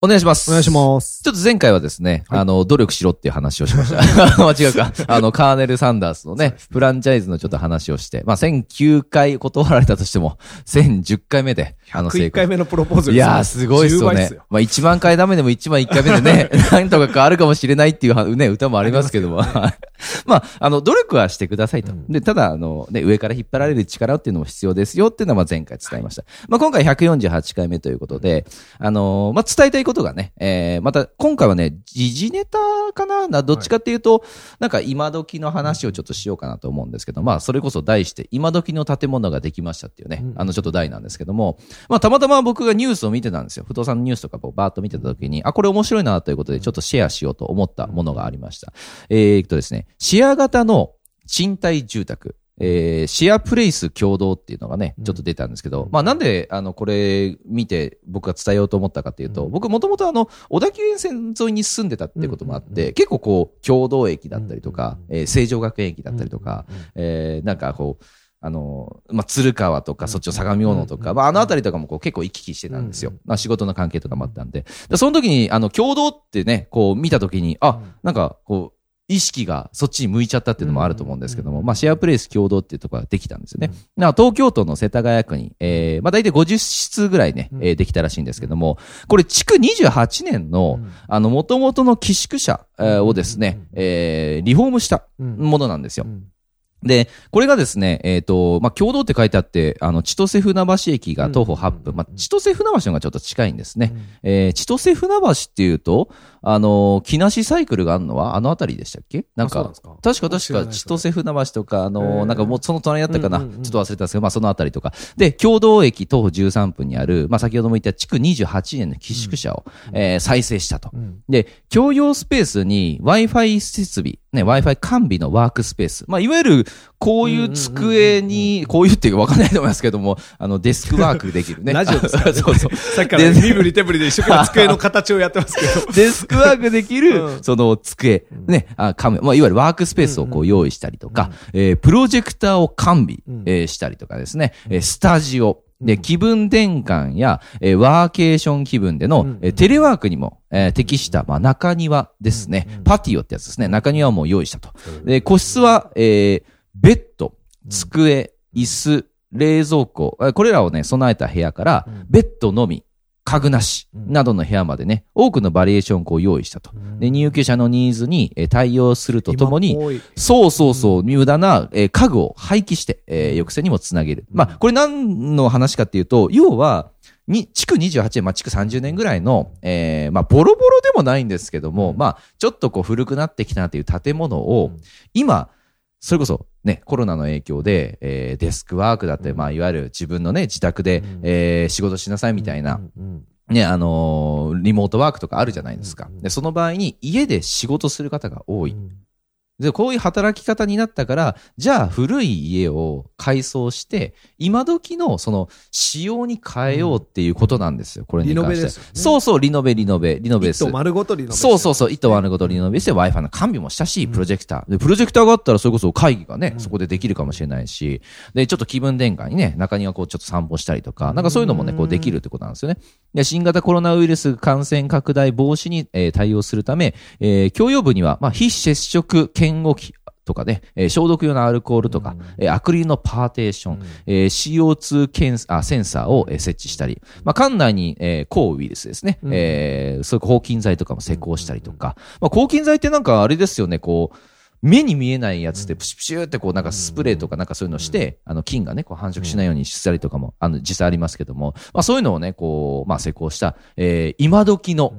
お願いします。お願いします。ちょっと前回はですね、あの、努力しろっていう話をしました。間違うか。あの、カーネル・サンダースのね、フランチャイズのちょっと話をして、まあ、1009回断られたとしても、1010回目で、あの、成101功回。目のプロポーズいやー、すごいっすよね。まあ、1万回ダメでも1万1回目でね、なんとか変わるかもしれないっていうはね、歌もありますけども。まあ、あの、努力はしてくださいと。で、ただ、あの、ね、上から引っ張られる力っていうのも必要ですよっていうのは、まあ、前回伝えました。まあ、今回148回目ということで、あのーまあ、伝えたいことがね、えー、また、今回はね、時事ネタかななどっちかっていうと、なんか今時の話をちょっとしようかなと思うんですけど、まあ、それこそ題して、今時の建物ができましたっていうね、あの、ちょっと題なんですけども、まあ、たまたま僕がニュースを見てたんですよ。不動産のニュースとかをバーッと見てた時に、あ、これ面白いなということで、ちょっとシェアしようと思ったものがありました。えーっとですね、シェア型の賃貸住宅。えーシェアプレイス共同っていうのがね、ちょっと出たんですけど、まあなんで、あの、これ見て僕が伝えようと思ったかっていうと、僕もともとあの、小田急沿線沿いに住んでたっていうこともあって、結構こう、共同駅だったりとか、えー成城学園駅だったりとか、えーなんかこう、あの、まあ、鶴川とか、そっちの相模大野とか、まあ、あのあたりとかもこう結構行き来してたんですよ。まあ、仕事の関係とかもあったんで。でその時に、あの、共同ってね、こう見た時に、あ、なんか、こう、意識がそっちに向いちゃったっていうのもあると思うんですけども、まあ、シェアプレイス共同っていうところができたんですよね。な東京都の世田谷区に、えー、まあ、大体50室ぐらいね、えーできたらしいんですけども、これ、築28年の、あの、元々の寄宿舎えーをですね、えー、リフォームしたものなんですよ。で、これがですね、えっ、と、まあ、共同って書いてあって、あの、千歳船橋駅が徒歩8分。まあ、千歳船橋の方がちょっと近いんですね。えー、千歳船橋っていうと、あの、木梨サイクルがあるのはあの辺りでしたっけ？なんかんか、確か確か、千歳船橋とか、あへの、ー。なんかもうその隣だったかな、うんうんうん。ちょっと忘れたんですけど、まあ、その辺りとか。で、共同駅徒歩13分にある、まあ、先ほども言った築28年の寄宿舎を、えー再生したと。で、共用スペースに Wi-Fi 設備、ね、Wi-Fi 完備のワークスペース。まあ、いわゆる、こういう机に、こういうっていうかわかんないと思いますけども、あの、デスクワークできるね。ラジオですからね。そうそう。さっきから身振り手振りで一生懸命机の形をやってますけど。デスクワークできる、うん。その机、ね、あ、カメ、まあ、いわゆるワークスペースをこう用意したりとか、えープロジェクターを完備、えーしたりとかですね、えースタジオ、で、気分転換や、えーワーケーション気分での、えーテレワークにも、えー適した、まあ、中庭ですね、パティオってやつですね。中庭も用意したと。で、個室は、えーベッド、机、椅子、冷蔵庫、えーこれらをね、備えた部屋から、ベッドのみ、家具なし、などの部屋までね、多くのバリエーションをこう用意したと。で、入居者のニーズにえー対応するとともにそうそうそう、無駄な、えー家具を廃棄して、えー抑制にもつなげる。まあ、これ何の話かっていうと、要は、に、築28年、まあ、築30年ぐらいの、えーまあ、ボロボロでもないんですけども、まあ、ちょっとこう古くなってきたなっていう建物を、今、それこそね、コロナの影響で、えーデスクワークだって、まあ、いわゆる自分のね、自宅で、えー仕事しなさいみたいな、ね、あのーリモートワークとかあるじゃないですか。で、その場合に家で仕事する方が多い。で、こういう働き方になったから、じゃあ古い家を改装して、今時のその仕様に変えようっていうことなんですよ、これに関して。リノベですよねそうそう、リノベ、リノベ、リノベです。一棟丸ごとリノベそうそうそう、糸丸ごとリノベして Wi-Fi の完備もしたし、プロジェクター。で、プロジェクターがあったらそれこそ会議がね、そこでできるかもしれないし、で、ちょっと気分転換にね、中庭こうちょっと散歩したりとか、なんかそういうのもね、こうできるってことなんですよね。で、新型コロナウイルス感染拡大防止に、えー対応するため、えー共用部には、まあ、非接触検温器、とかね、えー消毒用のアルコールとか、えーアクリルのパーテーション、えー CO2 検あセンサーを、えー設置したり、まあ、館内に、えー抗ウイルスですね、えーそういう抗菌剤とかも施工したりとか、まあ、抗菌剤ってなんかあれですよね、こう、目に見えないやつでプシュプシュってこうなんかスプレーとかなんかそういうのして、あの菌がね、こう繁殖しないようにしたりとかも、あの実際ありますけども、まあそういうのをね、こう、まあ施工した、えー今時の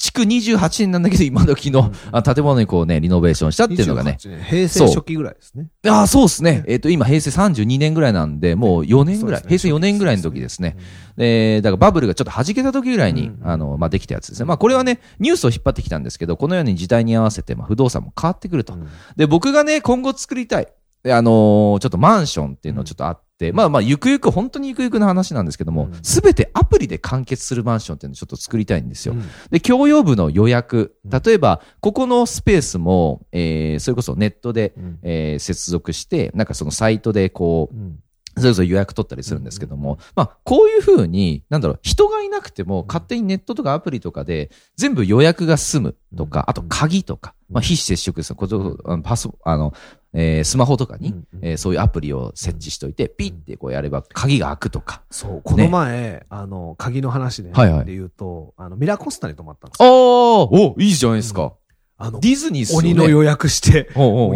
築28年なんだけど、今時の、あ建物にこうね、リノベーションしたっていうのがね。28年平成初期ぐらいですね。ああ、そうですね。えっ、と、今、平成32年ぐらいなんで、もう4年ぐらい、ね平成4年ぐらいの時ですね。で、だからバブルがちょっと弾けた時ぐらいに、うんあの、まあ、できたやつですね。まあ、これはね、ニュースを引っ張ってきたんですけど、このように時代に合わせて、まあ、不動産も変わってくると。うんで、僕がね、今後作りたい。であのーちょっとマンションっていうのちょっとあって、まあまあ、ゆくゆく、本当にゆくゆくの話なんですけどもうん、すべ、てアプリで完結するマンションっていうのをちょっと作りたいんですよ。うん。で、共用部の予約うん。例えば、ここのスペースも、えー、それこそネットで、うん。えー接続して、なんかそのサイトでこう、うん。それこそ予約取ったりするんですけども、まあ、こういうふうに、なんだろう、人がいなくても、勝手にネットとかアプリとかで、全部予約が済むとか、あと鍵とか、まあ、非接触です。よ。ことあのパス、あの、えースマホとかにうん、えーそういうアプリを設置しといて、ピッてこうやれば、鍵が開くとか。そう、この前、あの、鍵の話で、はいはいで言うと、あの、ミラコスタに泊まったんですああよ。おいいじゃないですか。あの、ディズニーっすよね。鬼の予約して、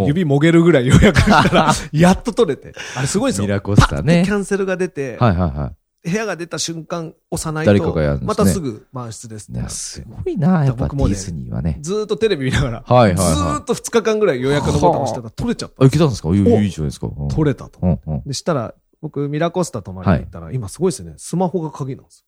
指もげるぐらい予約したら、やっと取れて。あれすごいですよ。ミラコスタねキャンセルが出て、はいはいはい。部屋が出た瞬間押さないと、ねまたすぐ満室ですってなって。いやすごいな、やっぱデ僕もねィズニーはね。ずーっとテレビ見ながら、はいはいはいずーっと2日間ぐらい予約のボタン押してたら取れちゃった。あ、いけたんですか？いいじゃないですか。うん取れたと。で、したら、僕、ミラコスタ泊まりに行ったら、今すごいですね。スマホが鍵なんですよ。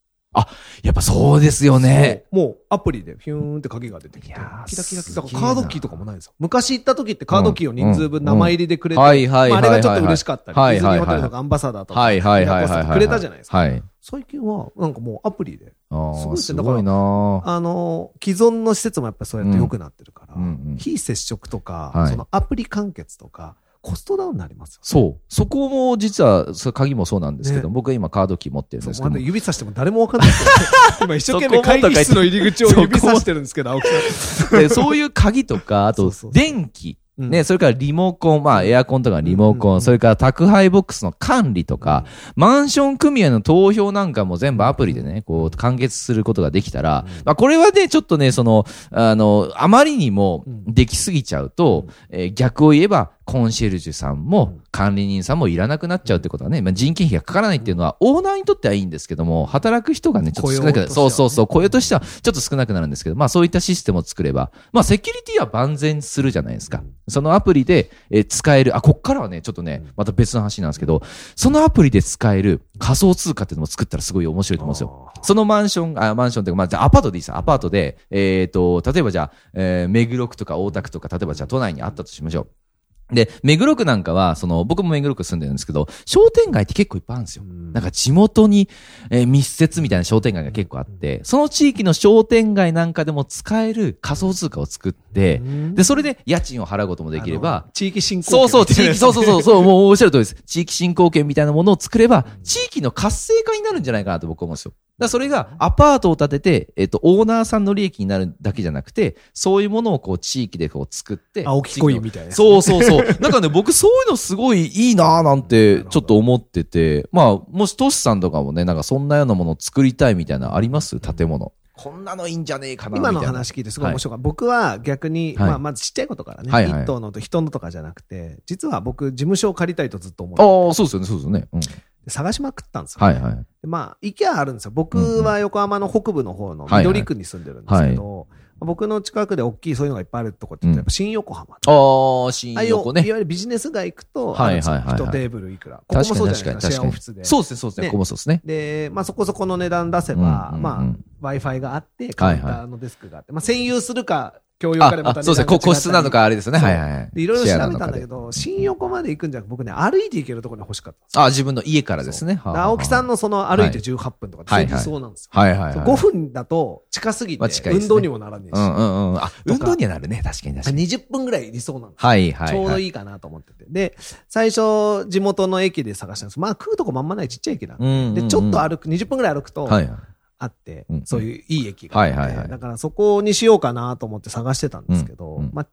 やっぱそうですよね。もうアプリでフィューンって鍵が出てきて、キラキラキラ。カードキーとかもないんですよ。昔行った時ってカードキーを人数分名前入りでくれて、ああれがちょっと嬉しかったり、デはいィズニーホテルとかアンバサダーとか。くれたじゃないですか。はい。最近は、なんかもうアプリで、ああ、すごいですねすごいなあの、既存の施設もやっぱりそうやって良くなってるから、非接触とか、はいそのアプリ完結とか、コストダウンになりますよ。そう。そこも実は、そ鍵もそうなんですけど、ね。僕は今カードキー持ってるんですけど指さしても誰もわかんない。今一生懸命会議室の入り口を指さしてるんですけど、青木さん。でそういう鍵とか、あと電気。うん。ね、それからリモコン、まあエアコンとかリモコン、うんうんうん。それから宅配ボックスの管理とか、マンション組合の投票なんかも全部アプリでね、こう完結することができたら、まあこれはね、ちょっとね、その、あの、あまりにもできすぎちゃうと、えー逆を言えば、コンシェルジュさんも管理人さんもいらなくなっちゃうってことはね、まあ、人件費がかからないっていうのは、オーナーにとってはいいんですけども、働く人がね、ちょっと少なくなる。そうそうそう、雇用としてはちょっと少なくなるんですけど、まあそういったシステムを作れば、まあセキュリティは万全するじゃないですか。そのアプリで、えー使える、あ、こっからはね、ちょっとね、また別の話なんですけど、そのアプリで使える仮想通貨っていうのも作ったらすごい面白いと思うんですよ。そのマンション、あ、マンションというか、まあ、じゃあアパートでいいですよアパートで、えっ、と、例えばじゃあ、えー、目黒区とか大田区とか、例えばじゃあ都内にあったとしましょう。で、目黒区なんかは、その、僕も目黒区住んでるんですけど、商店街って結構いっぱいあるんですよ。なんか地元に、えー密接みたいな商店街が結構あって、その地域の商店街なんかでも使える仮想通貨を作って、で、それで家賃を払うこともできれば地域振興そうそう、地域、そうそうそう、そう、もうおっしゃる通りです。地域振興券みたいなものを作れば、地域の活性化になるんじゃないかなと僕は思うんですよ。だからそれがアパートを建てて、えっと、オーナーさんの利益になるだけじゃなくて、そういうものをこう地域でこう作って。青木コインみたいなやつそうそうそう。なんかね、僕そういうのすごいいいなぁなんてちょっと思ってて、まあ、もしトシさんとかもね、なんかそんなようなものを作りたいみたいなのあります？建物。こんなのいいんじゃねえかなみたいな。今の話聞いてすごい面白かった。僕は逆に、はいまあ、まずちっちゃいことからね、はいはい一棟のと人のとかじゃなくて、実は僕、事務所を借りたいとずっと思ってああ、そうですよね、そうですよね。うん。て探しまくったんですよ、はいはい。でまあ、池はあるんですよ。僕は横浜の北部の方のはいはい緑区に住んでるんですけど、僕の近くで大きいそういうのがいっぱいあるとこって言ったらやっぱ新横浜。ああ、新横ね。いわゆるビジネス街行くと、はいはいはい一テーブルいくら。ここもそうじゃないですか、シェアオフィスで。そうですね、そうですね。ねここもそうですね。で、まあそこそこの値段出せば、まあ Wi-Fi があって、カウンターのデスクがあって、まあ占有するか、共用あかでまたあ、そうですね。こ個室なのかあれですね。はいはいはい。ろいろ調べたんだけど、新横まで行くんじゃなくて、僕ね、歩いて行けるところに欲しかった。あ、自分の家からですね。で青木さんの。のその歩いて18分とかって理想なんですよ。はいはいはい。そう5分だと近すぎて運動にもならねえし、うんうんうん。あ、運動にはなるね。確かに確かに。20分ぐらい理想なんですよはいはい。ちょうどい。いいかなと思ってて。で、最初、地元の駅で探したんです。まあ、食うとこまんまないちっちゃい駅なんで。ちょっと歩く、20分ぐらい歩くと、はいはい。あって、うんそういういい駅があって、はいはいはいだからそこにしようかなと思って探してたんですけど、うんうんまあ、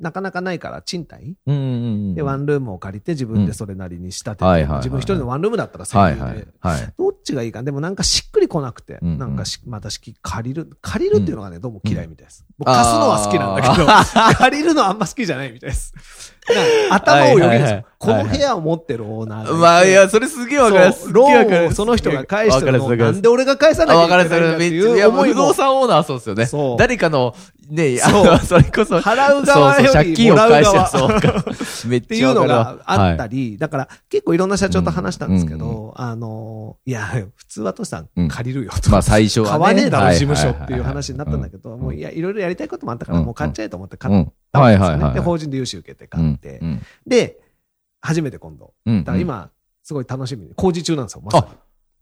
なかなかないから賃貸うんうんうん。で、ワンルームを借りて自分でそれなりに仕立てて、はいはいはい自分一人のワンルームだったらはい1000円で、はい。はい。どっちがいいか。でもなんかしっくりこなくて、うんうんなんかし、またしき、借りる、借りるっていうのがね、どうも嫌いみたいです。僕あー貸すのは好きなんだけど、借りるのはあんま好きじゃないみたいです。頭をよぎるんですよ。はいはいはいこの部屋を持ってるオーナー。まあ、いや、それすげえわかります。そうローンをその人が返してるのをなんで俺が返さなきゃいけないんだっていう思いも不動産オーナーはそうですよね。そう誰かの、ね、そうあの それこそ、払う側よりそうそう借金を返してもらうそうか。めっっていうのがあったはいり、だから結構いろんな社長と話したんですけうんど、あの、いや、普通はトシさうんん借りるよと。まあ最初はね。買わねえだろ、はい事務所っていう話になったんだけど、うんもういや、いろいろやりたいこともあったから、うんもう買っちゃえと思って買っうん。たんですよね。はいはいはい。で、法人で融資受けて買ってう。んで、初めて今度。うん。だから今、すごい楽しみに。工事中なんですよ、まさに。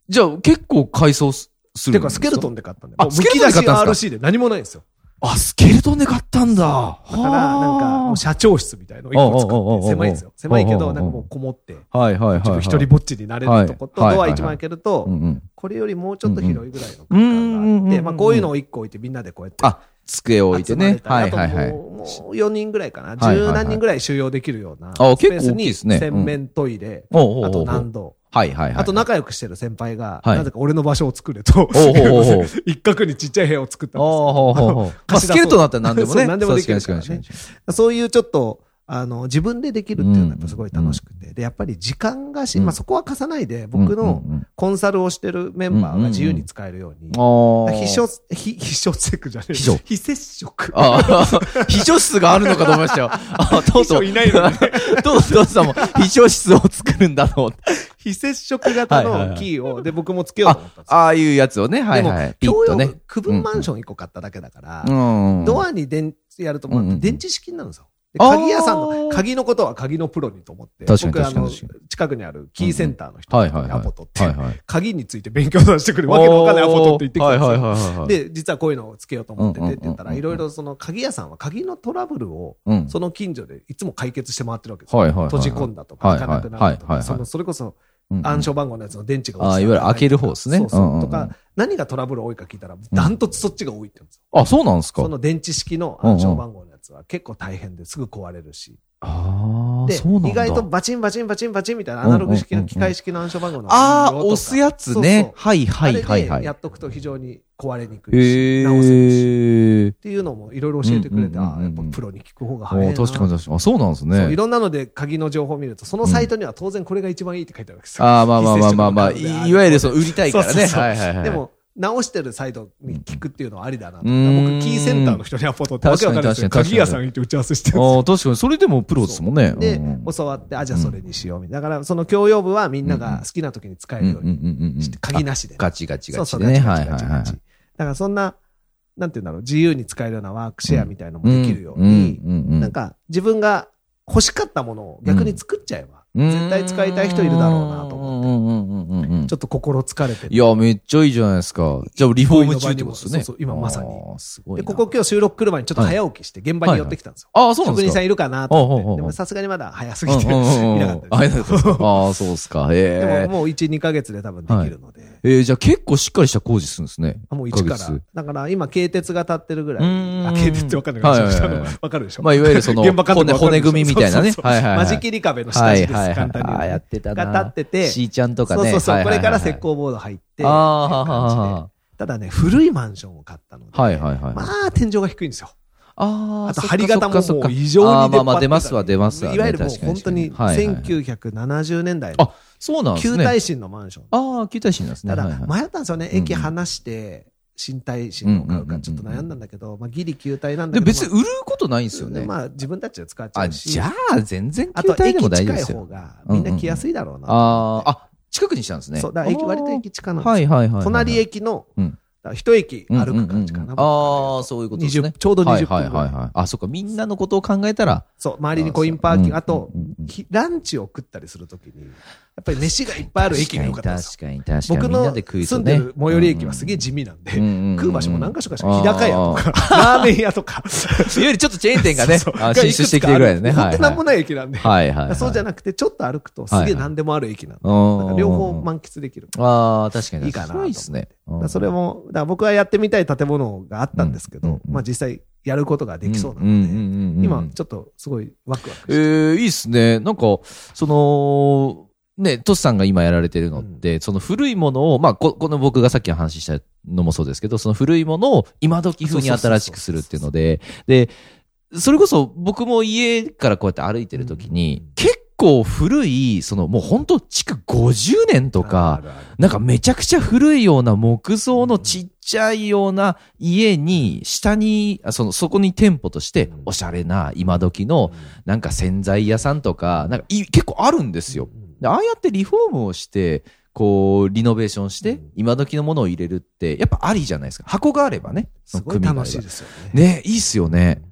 じゃあ結構改装すするてか、スケルトンで買ったんで。あスケルトンで買ったんですか？RC で何もないんですよ。あ、スケルトンで買ったんだ。だから、なんか、もう社長室みたいのを一個作って、狭いんですよ。狭いけど、なんかもうこもって、はいはいはいちょっとはい。一人ぼっちになれるとこと、はいドア一枚開けるとう、んうん。これよりもうちょっと広いぐらいの空間があうんうんうんうんって、まあこういうのを一個置いてみんなでこうやって。あ、机を置いてね。はいはいはい。もうもう4人ぐらいかな。十何人ぐらい収容できるような。あ結構大きいにですね洗面トイレ、あと何度。はいはいはい。あと仲良くしてる先輩が、はいなぜか俺の場所を作れと、一角にちっちゃい部屋を作ったんですスケルトンだったら何でもね。そう何でもできるそういうちょっと、あの、自分でできるっていうのはやっぱすごい楽しくて。で、やっぱり時間がし、うんまあそこは貸さないで、に僕のコンサルをしてるメンバーが自由に使えるように。あー非所、非、非所接触じゃねえ。非所非接触。ああ、秘書室があるのかと思いましたよ。あとうとう。秘書いないのに とうとうさんも秘書室を作るんだと思って。非接触型のキーを、で、僕もつけようと思ったんですよ。ああいうやつをね、はいはい。ピッ共用とね。区分マンション1個買っただけだから、うん。ドアに電やるともうんうんううん電池式になるんですよ。鍵屋さんの、鍵のことは鍵のプロにと思って、僕あの、近くにあるキーセンターの人はいはいはい。アポ取って。鍵について勉強させてくれる。わけのわかんないアポ取って言ってきたんですよ。で、実はこういうのをつけようと思っててって言ったら、いろいろその鍵屋さんは鍵のトラブルを、うん。その近所でいつも解決して回ってるわけですよ。閉じ込んだとか、かなくなるとか、その、それこそうん暗証番号のやつの電池があーいわゆる開ける方ですね。そうそう。とか、何がトラブル多いか聞いたら、ダントツそっちが多いって言うんですよ。あ、そうなんですか。その電池式の暗証番号のやつは結構大変ですぐ壊れるし。ああ、で、そうなんだ。意外とバチンバチンバチンバチンみたいなアナログ式の機械式の暗証番号の。ああ、押すやつね。はいはいはいはい。でやっとくと非常に壊れにくいし、直せるし。っていうのもいろいろ教えてくれて、ああ、やっぱプロに聞く方があ早い確かに確かに。あ、そうなんですそういね。ろんなので鍵の情報を見ると、そのサイトには当然これが一番いいって書いてあるわけですよ。ああ、まあまあまあまあまあ、いいわゆるそう、売りたいからね。で、も、直してるサイトに聞くっていうのはありだな僕、キーセンターの人にアポ取って、わけわかんないですよ。鍵屋さん行って打ち合わせしてるんですよああ、確かに。それでもプロですもんね。でうん、教わって、あ、じゃあそれにしようみたいな。だから、その共用部はみんなが好きな時に使えるようににして、鍵なしで。ガチガチそうそう、ガチでね。ガチガはいはいはい。だからそんな、なんて言うんだろう、自由に使えるようなワークシェアみたいのもできるように、なんか自分が欲しかったものを逆に作っちゃえば、絶対使いたい人いるだろうなと思って、ちょっと心疲れてていや、めっちゃいいじゃないですか。じゃあ、リフォーム中ってことですね。そうそう今まさに。あーすごいで、な。ここ今日収録来る前にちょっと早起きして現場に寄ってきたんですよ。ああ、そうなんですか。職人さんいるかなと思って。でもさすがにまだ早すうんぎて、いなかったです。あああ、そうですか。でえももう1、2ヶ月で多分できるので。え。えー、じゃあ結構しっかりした工事するんですね。あもう1 1ヶ月から。だから今、軽鉄が立ってるぐらい。うーんあ、軽鉄ってわかんないはいはいはいわかるでしょまあ、いわゆるその、骨、骨組みみたいなね。そうそうそうはいはいはい。間仕切り壁の下地です、はいはいはい。簡単に。ああ、やってたな。が立ってて、しーちゃんとかね。そうそうそう、はいはいはいこれから石膏ボード入って、ああ、はははただね、古いマンションを買ったので、はいはいはい。まあ、天井が低いんですよ。あと、そっか張り型ももう異常にあーまあまあ出っ張ってたり出ますわ出ますわねいわゆるもう本当に確かにはいはい1970年代のあそうなんですね。旧耐震のマンション。ああ、旧耐震なんですね。ただはいはい、迷ったんですよね。駅離して、新耐震のを買うかちょっと悩んだんだけど、まあ、ギリ旧耐なんだで、けど。別に売ることないんですよね。まあ、自分たちで使っちゃあ、うし。じゃあ、全然あと、旧耐でも大丈夫ですよ。方が、みんな来やすいだろうな。ああ、あ、近くにしたんですね。そう、だから駅、割と駅近なんですよ。はいはいはいはい。隣駅の、うん一駅歩く感じかな。ああ、そういうことですね20。ちょうど20分はい。はいはいはい。あ、そっか、みんなのことを考えたら。そう、周りにコインパーキング、うんあとランチを食ったりするときに、やっぱり飯がいっぱいある駅が良かったんですよ。確かに確かに。僕の住んでねる最寄り駅はすげえ地味なんで、食う場所も何か所かしか、日高屋とか、ラーメン屋とか、いわゆるちょっとチェーン店がね、進出してきてるぐらいのね。本当なんもい。ない駅なんで。はいはいはい。そうじゃなくて、ちょっと歩くとすげえ何でもある駅なんで、両方満喫できる。ああ、確かに。いいかないいですね。それも、僕はやってみたい建物があったんですけど、まあ実際やることができそうなので、今ちょっとすごいワクワクしてええいいっすね。なんか、その、ね、トシさんが今やられてるのって、その古いものを、まあこ、この僕がさっき話したのもそうですけど、その古いものを今時風に新しくするっていうので、で、それこそ僕も家からこうやって歩いてるときに、結構古い、そのもう本当築50年とか、なんかめちゃくちゃ古いような木造のちっちゃいような家に、下に、その、そこに店舗として、おしゃれな今時の、なんか洗剤屋さんとか、なんか結構あるんですよ。ああやってリフォームをして、こう、リノベーションして、今時のものを入れるって、やっぱありじゃないですか。箱があればね。すごい楽しいですよね。ね、いいっすよね。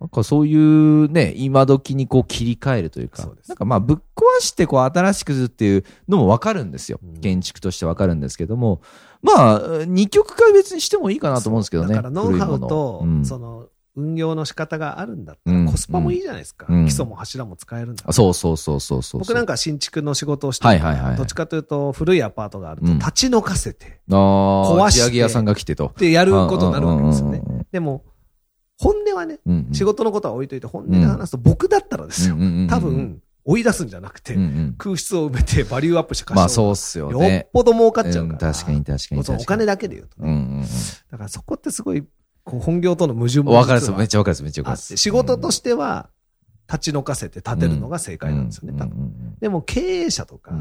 なんかそういうね、今時にこう切り替えるというか、なんかまあぶっ壊してこう新しくするっていうのもわかるんですよ。建築としてわかるんですけども、まあ、二極化別にしてもいいかなと思うんですけどね。だからノウハウと、その、運用の仕方があるんだったら、コスパもいいじゃないですか。うん、基礎も柱も使えるんだ、うん、そうそうそうそうそう僕なんか新築の仕事をしてるから、どっちかというと古いアパートがあると立ち退かせて、壊して、屋さんが来てと。で、やることになるわけですよね。でも、本音はね、仕事のことは置いといて本音で話すと、僕だったらですよ。多分、追い出すんじゃなくて、空室を埋めてバリューアップしてまあそうっすよね。よっぽど儲かっちゃうから。うん、確かに確かにお金だけで言うとね。うんうんうん、だからそこってすごい、こう本業との矛盾も。わかるです。めっちゃわかるです。めっちゃわかるです。仕事としては、立ち退かせて建てるのが正解なんですよね、多分。でも経営者とか、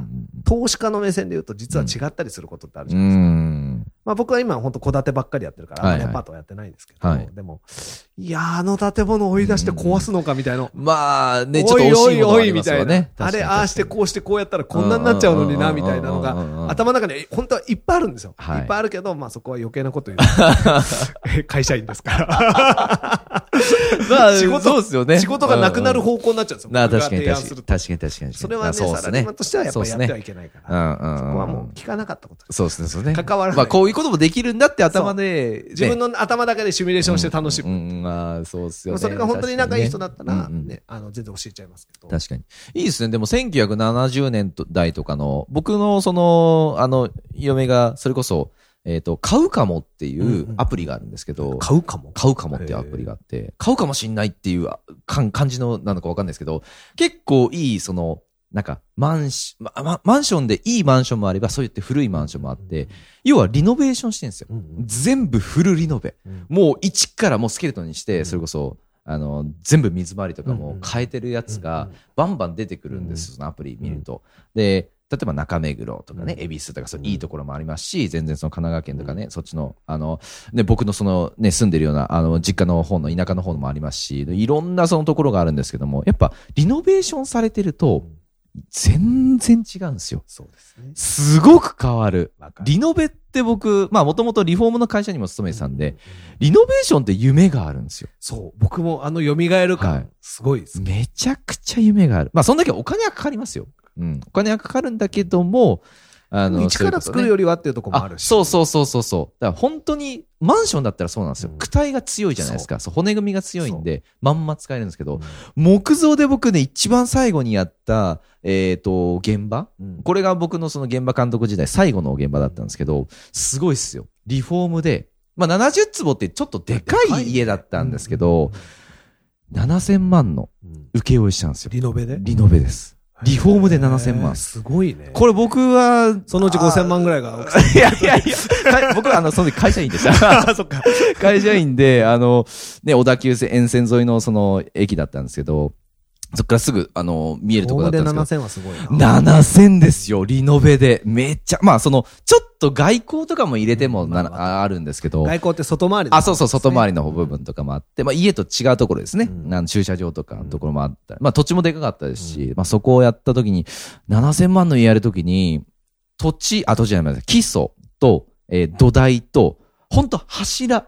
投資家の目線で言うと実は違ったりすることってあるじゃないですか。まあ僕は今本当戸建てばっかりやってるから、アパートはやってないんですけど、でも、いやあの建物を追い出して壊すのかみたいな。まあね、ちょっとおいおいおいみたいな。あれ、ああしてこうしてこうやったらこんなになっちゃうのにな、みたいなのが、頭の中に本当はいっぱいあるんですよ。いっぱいあるけど、まあそこは余計なこと言う。会社員ですから。まあ、仕事、そうですよね。仕事がなくなる方向になっちゃうんですよ。な確かに確かに。確かに確かに。それはね、サラリーマンとしてはやっぱりやってはいけないから。そこはもう聞かなかったことそうですね、そうね。関わらない。まあこともできるんだって頭で。自分の頭だけでシミュレーションして楽しむ。うん、まあそうっすよね。それが本当に仲いい人だったら、ね、あの、全然教えちゃいますけど。確かに。いいですね。でも1970年代とかの、僕のその、あの、嫁が、それこそ、えっ、ー、と、買うかもっていうアプリがあるんですけど、うんうん、買うかも？買うかもっていうアプリがあって、買うかもしんないっていう感じのなのかわかんないですけど、結構いい、その、なんか、マンシ、ま、マンションでいいマンションもあれば、そう言って古いマンションもあって、要はリノベーションしてるんですよ。うんうん、全部フルリノベ。うん、もう一からもうスケルトンにして、それこそ、あの、全部水回りとかも変えてるやつが、バンバン出てくるんですよ、そのアプリ見ると。で、例えば中目黒とかね、恵比寿とかそういいところもありますし、全然その神奈川県とかね、そっちの、あの、ね、僕のそのね、住んでるような、あの、実家の方の田舎の方もありますし、いろんなそのところがあるんですけども、やっぱリノベーションされてると、全然違うんですよ。そうですね。すごく変わる。リノベって僕、まあもともとリフォームの会社にも勤めてたんで、リノベーションって夢があるんですよ。そう。僕もあの蘇る感、すごいです、めちゃくちゃ夢がある。まあそんだけお金はかかりますよ。うん。お金はかかるんだけども、あの、一から作るよりはっていうとこもあるし。そうそうそうそうそう。だから本当に、マンションだったらそうなんですよ。躯体が強いじゃないですか。そう骨組みが強いんで、まんま使えるんですけど、木造で僕ね、一番最後にやった、えっ、と、現場、これが僕のその現場監督時代最後の現場だったんですけど、すごいっすよ。リフォームで、まあ70坪ってちょっとでかい家だったんですけど、7000万の請負したんですよ。リノベで？リノベです。リフォームで7000万。すごいね。これ僕は、そのうち5000万ぐらいが。いやいやいや、僕はあの、その時会社員でした。そっか。会社員で、あの、ね、小田急線沿線沿いのその駅だったんですけど、そっからすぐ、あの、見えるところだったんですけど。で7000はすごいな。7000ですよ、リノベで。めっちゃ、まあ、その、ちょっと外交とかも入れてもな、あ、あるんですけど。外交って外回り、ね、あ、そうそう、外回りの部分とかもあって、まあ、家と違うところですね。うん、駐車場とかのところもあった。まあ、土地もでかかったですし、うん、まあ、そこをやった時に、7000万の家やる時に、土地、あ、土地じゃない、基礎と、えー、土台と、本当柱。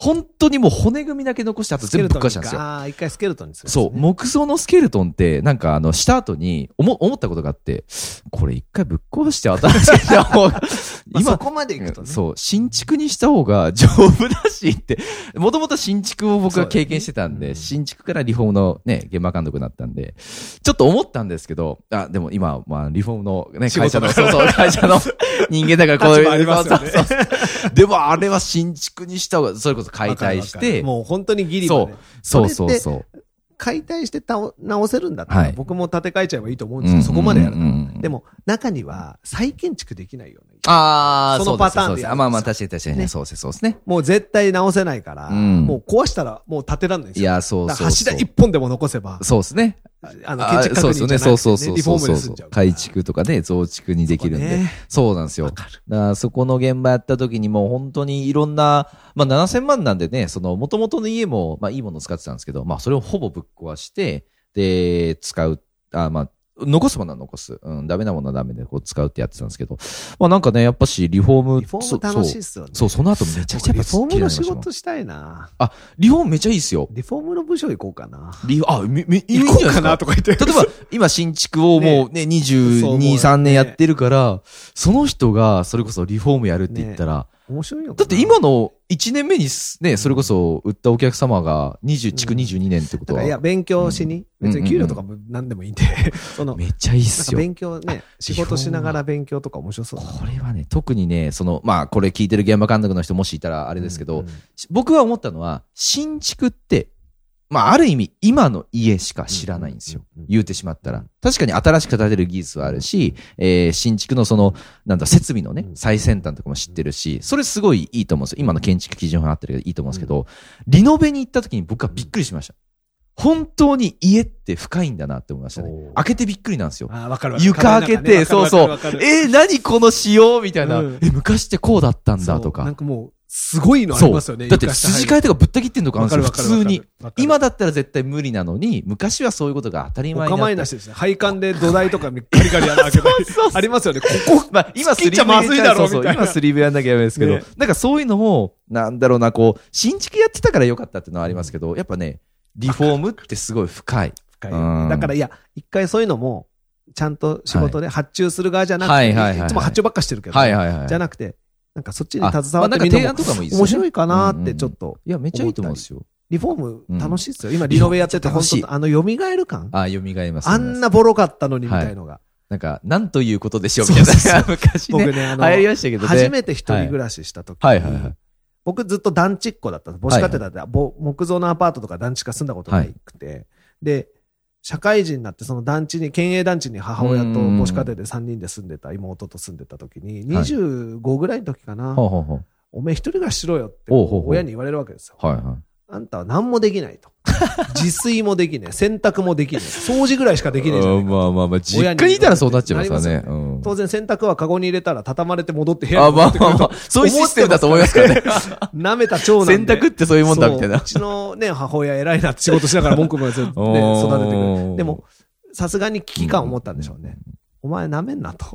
本当にもう骨組みだけ残してあと全部ぶっ壊したんですよ。ああ、一回スケルトンにする、ね、そう。木造のスケルトンって、なんかあの、した後に思、思ったことがあって、これ一回ぶっ壊して新しいした方が、今、そこまで行くとね。そう。新築にした方が 丈夫だしって、もともと新築を僕は経験してたんで、ねうん、新築からリフォームのね、現場監督になったんで、ちょっと思ったんですけど、あ、でも今、まあ、リフォームのね、会社の、そうそう、会社の人間だからこういう。ありますよね。そうそうでもあれは新築にした方が、それこそ解体して、もう本当にギリまで。そう、そうそうそう。解体して直せるんだったら、はい、僕も建て替えちゃえばいいと思うんですよ。そこまでやると。でも、中には再建築できないよね。ああ、そのパターンであまあまあ、確かに確かにね。そうです、そうですね。もう絶対直せないから、うん、もう壊したらもう建てらんないですよ。いや、そうそう柱一本でも残せば。そうですね。あの、建築確認じゃなくて、ね、そうそうそうリフォームで済んじゃう。改築とかね、増築にできるんで。そう,、ね、そうなんですよ。だからそこの現場やった時にもう本当にいろんな、まあ7000万なんでね、その元々の家も、まあいいものを使ってたんですけど、まあそれをほぼぶっ壊して、で、使う、あまあ残すものは残す。うん、ダメなものはダメでこう使うってやってたんですけど。まあなんかね、やっぱし、リフォーム。リフォーム楽しいっすよね。そう、その後めちゃくちゃリフォームの仕事したいなあ、リフォームめっちゃいいっすよ。リフォームの部署行こうかな。リあ、め、め、いいんじゃないですか？なとか言って。例えば、今新築をもうね、ね22、3年やってるから、その人がそれこそリフォームやるって言ったら、面白いよ。だって今の1年目にね、それこそ売ったお客様が20、築22年ってことは。いや、勉強しに、別に給料とかも何でもいいんで、その。めっちゃいいっすよ。勉強ね、仕事しながら勉強とか面白そうこれはね、特にね、その、まあ、これ聞いてる現場監督の人もしいたらあれですけど、僕は思ったのは、新築ってまあ、ある意味、今の家しか知らないんですよ。言うてしまったら。確かに新しく建てる技術はあるし、えー、新築のその、なんだ、設備のね、最先端とかも知ってるし、それすごいいいと思うんですよ。今の建築基準があってるけどいいと思うんですけど、リノベに行った時に僕はびっくりしました。本当に家って深いんだなって思いましたね。開けてびっくりなんですよ。あ、わかる床開けて、そうそう。えー、何この仕様みたいな、え、昔ってこうだったんだとか。なんかもう、すごいのありますよね。だって筋替えとかぶった切ってんのかな普通に。今だったら絶対無理なのに、昔はそういうことが当たり前にな構いなしですね。配管で土台とかガリガリやらなきゃありますよね。ここ、まあ今スリーブやんなきゃダメですけど、ね、なんかそういうのも、なんだろうな、こう、新築やってたからよかったっていうのはありますけど、やっぱね、リフォームってすごい深い。深い。だからいや、一回そういうのも、ちゃんと仕事で発注する側じゃなくて、いつも発注ばっかしてるけど、はいはいはい、じゃなくて、なんかそっちに携わってみても面白いかなってちょっと。いや、めっちゃいいと思うんですよ。リフォーム楽しいっすよ。今リノベやってて、本当あの、蘇る感あ、蘇ります。あんなボロかったのにみたいのが。なんか、なんということでしょうみたいな。昔ね。僕ね、あの、流行りましたけど初めて一人暮らしした時はいはいはい。僕ずっと団地っ子だったんです。母子家庭だって、木造のアパートとか団地か住んだことなくて。で、社会人になってその団地に、県営団地に母親と母子家庭で3人で住んでた、妹と住んでた時に、25ぐらいの時かな。おめえ一人暮らししろよって親に言われるわけですよ。はいはい。あんたは何もできないと。自炊もできねえ。洗濯もできねえ。掃除ぐらいしかできねえじゃん。まあまあまあ、実家にいたらそうなっちゃいますよね。当然洗濯はカゴに入れたら畳まれて戻って部屋に戻ってくる。あ、まあまあまあ、そういうシステムだと思いますからね。舐めた長男洗濯ってそういうもんだみたいな。うちのね、母親偉いなって仕事しながら文句もね、育ててくる。でも、さすがに危機感を持ったんでしょうね。お前舐めんなと。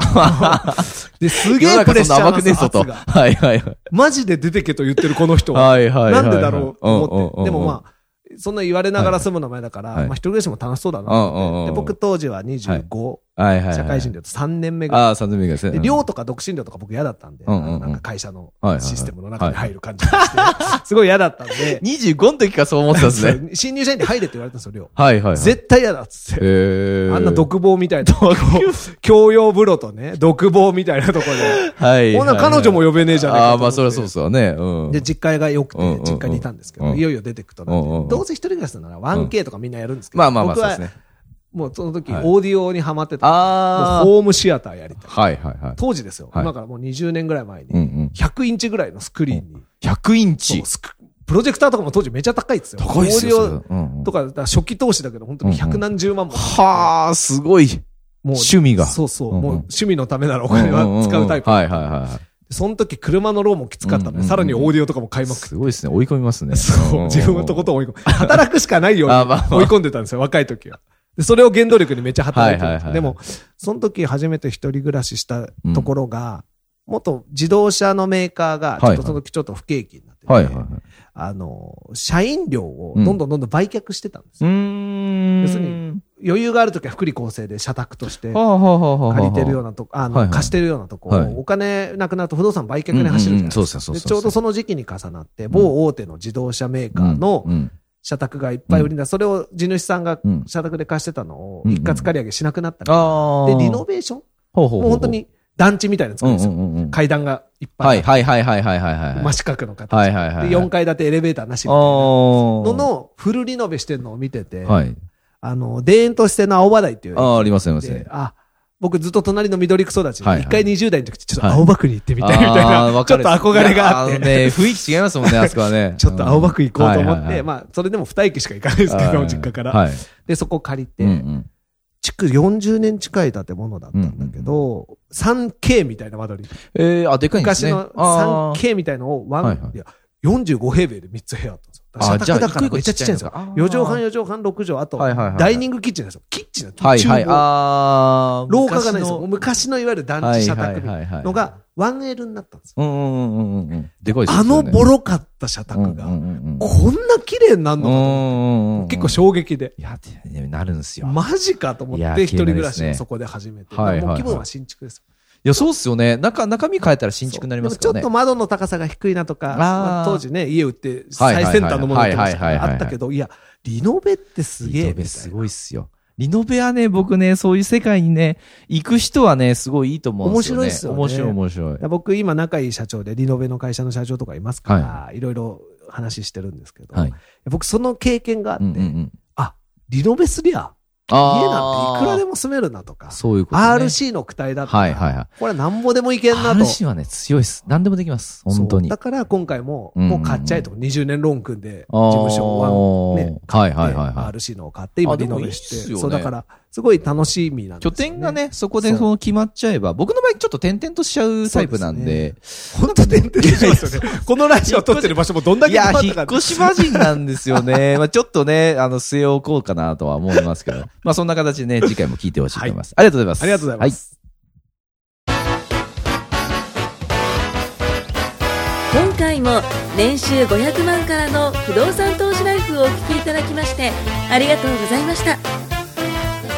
で、すげえプレッシャーが。甘くねえと。はいはいはい。マジで出てけと言ってるこの人は。はいはい。なんでだろうと思って。でもまあ、そんな言われながら住む名前だから、まあ一人暮らしも楽しそうだなで、僕当時は25。はいはい。社会人で言うと3年目ぐらい。ああ、3年目ぐらいですね。寮とか独身寮とか僕嫌だったんで、なんか会社のシステムの中に入る感じがして、すごい嫌だったんで。25の時からそう思ってたんですね。新入社員で入れって言われたんですよ、寮。はいはい。絶対嫌だっつって。あんな独房みたいな。共用風呂とね、独房みたいなところで。はい。こんな彼女も呼べねえじゃねえか。ああ、まあそりゃそうですよね。で、実家が良くて、実家にいたんですけど、いよいよ出てくとなどうせ一人暮らしなら 1K とかみんなやるんですけど。まあまあまあ、そうですね。もうその時、オーディオにハマってた。ああ。ホームシアターやりたい。はいはいはい。当時ですよ。今からもう20年ぐらい前に、100インチぐらいのスクリーンに。100インチ？プロジェクターとかも当時めちゃ高いですよ。高いですよ。オーディオとか、初期投資だけど、本当に百何十万も。はあ、すごい。もう趣味が。そうそう。もう趣味のためならお金は使うタイプ。はいはいはい。その時車のローンもきつかったので、さらにオーディオとかも買いまくって。すごいですね。追い込みますね。そう。自分のとこと追い込む。働くしかないように追い込んでたんですよ、若い時は。で、それを原動力にめっちゃ働いてる。でも、その時初めて一人暮らししたところが、元自動車のメーカーが、ちょっとその時ちょっと不景気になってて、あの、社員料をどんどんどんどん売却してたんですよ。要するに、余裕があるときは福利厚生で社宅として借りてるようなとこ、あの、貸してるようなとこを、お金なくなると不動産売却に走るじゃないですか。ちょうどその時期に重なって、某大手の自動車メーカーの社宅がいっぱい売り出、それを地主さんが社宅で貸してたのを一括借り上げしなくなったで、リノベーション？もう本当に団地みたいな作るんですよ。階段がいっぱい。はいはいはいはいはいはい。真四角の形。はいはいはい。で、4階建てエレベーターなしみたいなののフルリノベしてるのを見てて、はい。あの、田園都市線の青葉台っていう。ああ、ありますあります。あ、僕ずっと隣の緑草たち、一、はいはい、回20代の時ちょっと青葉区に行ってみたいみたいな、はい、ちょっと憧れがあって。ね、雰囲気違いますもんね、あそこはね。ちょっと青葉区行こうと思って、まあ、それでも二駅しか行かないですけど、実家から。はい、で、そこ借りて、うんうん。築40年近い建物だったんだけど、うん、3K みたいな間取り。ええー、あ、でかいんですね。昔の 3K みたいのをワン、はいはい、いや、45平米で3つ部屋あったんですよ。あ、じゃあ、だからめっちゃちっちゃいんですか ?4 畳半、4畳半、6畳、あと、ダイニングキッチンですよ。キッチンはいはい。あ廊下がないですよ。昔のいわゆる団地社宅のが 1L になったんですよ。うんうんうんうん。でかいですあのボロかった社宅が、こんな綺麗になるのか結構衝撃で。いや、なるんですよ。マジかと思って、一人暮らしをそこで始めて。もう気分は新築です。いや、そうっすよね。中、中身変えたら新築になりますからね。ちょっと窓の高さが低いなとか、まあ、当時ね、家売って最先端のものとかあったけど、いや、リノベってすげえ。リノベすごいっすよ。リノベはね、僕ね、そういう世界にね、行く人はね、すごいいいと思うんですよね。面白いっすよね。面白い面白い。僕今仲いい社長で、リノベの会社の社長とかいますから、はい、いろいろ話してるんですけど、はい、僕その経験があって、うんうんうん、あ、リノベすりゃ、家なんていくらでも住めるなとか。そういうこと、ね。RC の躯体だったら。はいはいはい。これなんぼでもいけんなと。RC はね、強いです。何でもできます。本当に。だから今回も、もう買っちゃえと。20年ローン組んで、事務所はね、買って、はいはいはい、RC のを買って、今リノベして。そうだから、すごい楽しみなんです、ね、拠点がね、そこでその決まっちゃえば、僕の場合ちょっと点々としちゃうタイプなんで。本当点々としますよね。このラジオ撮ってる場所もどんだけいや、引っ越し魔人なんですよね。まあちょっとね、あの、据え置こうかなとは思いますけど。まあそんな形でね、次回も聞いてほしいと思います。はい、ありがとうございます。ありがとうございます。はい、今回も年収500万からの不動産投資ライフをお聞きいただきましてありがとうございました。